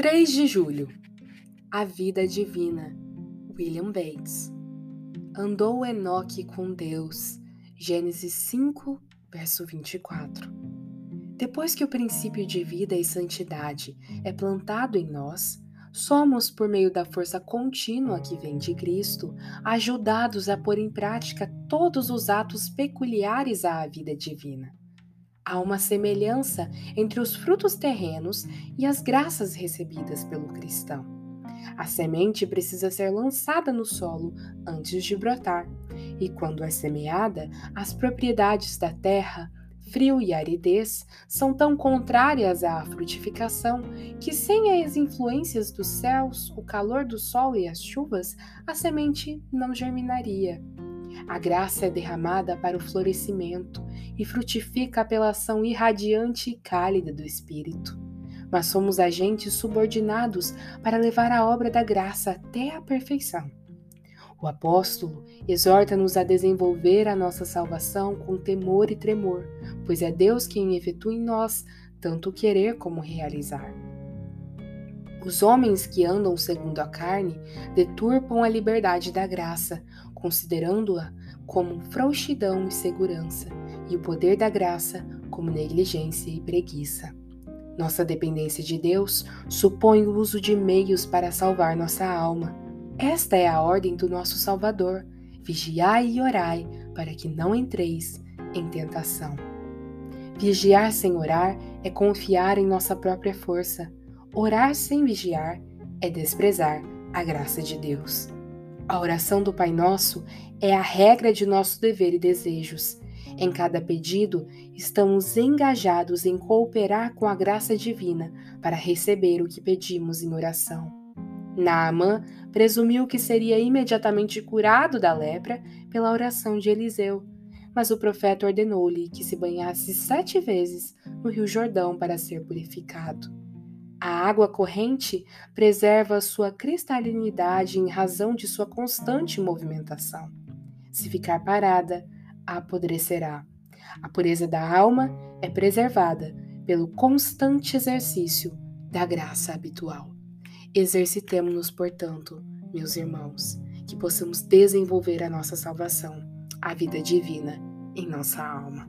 3 de julho. A vida divina William Bates. Andou Enoque com Deus Gênesis 5, verso 24 Depois que o princípio de vida e santidade é plantado em nós, somos, por meio da força contínua que vem de Cristo, ajudados a pôr em prática todos os atos peculiares à vida divina. Há uma semelhança entre os frutos terrenos e as graças recebidas pelo cristão. A semente precisa ser lançada no solo antes de brotar, e quando é semeada, as propriedades da terra, frio e aridez, são tão contrárias à frutificação que, sem as influências dos céus, o calor do sol e as chuvas, a semente não germinaria. A graça é derramada para o florescimento e frutifica pela ação irradiante e cálida do Espírito. Mas somos agentes subordinados para levar a obra da graça até a perfeição. O apóstolo exorta-nos a desenvolver a nossa salvação com temor e tremor, pois é Deus quem efetua em nós tanto querer como realizar. Os homens que andam segundo a carne deturpam a liberdade da graça, considerando-a como frouxidão e segurança, e o poder da graça como negligência e preguiça. Nossa dependência de Deus supõe o uso de meios para salvar nossa alma. Esta é a ordem do nosso Salvador: vigiai e orai, para que não entreis em tentação. Vigiar sem orar é confiar em nossa própria força. Orar sem vigiar é desprezar a graça de Deus. A oração do Pai Nosso é a regra de nosso dever e desejos. Em cada pedido, estamos engajados em cooperar com a graça divina para receber o que pedimos em oração. Naamã presumiu que seria imediatamente curado da lepra pela oração de Eliseu, mas o profeta ordenou-lhe que se banhasse sete vezes no Rio Jordão para ser purificado. A água corrente preserva sua cristalinidade em razão de sua constante movimentação. Se ficar parada, apodrecerá. A pureza da alma é preservada pelo constante exercício da graça habitual. Exercitemos-nos, portanto, meus irmãos, que possamos desenvolver a nossa salvação, a vida divina em nossa alma.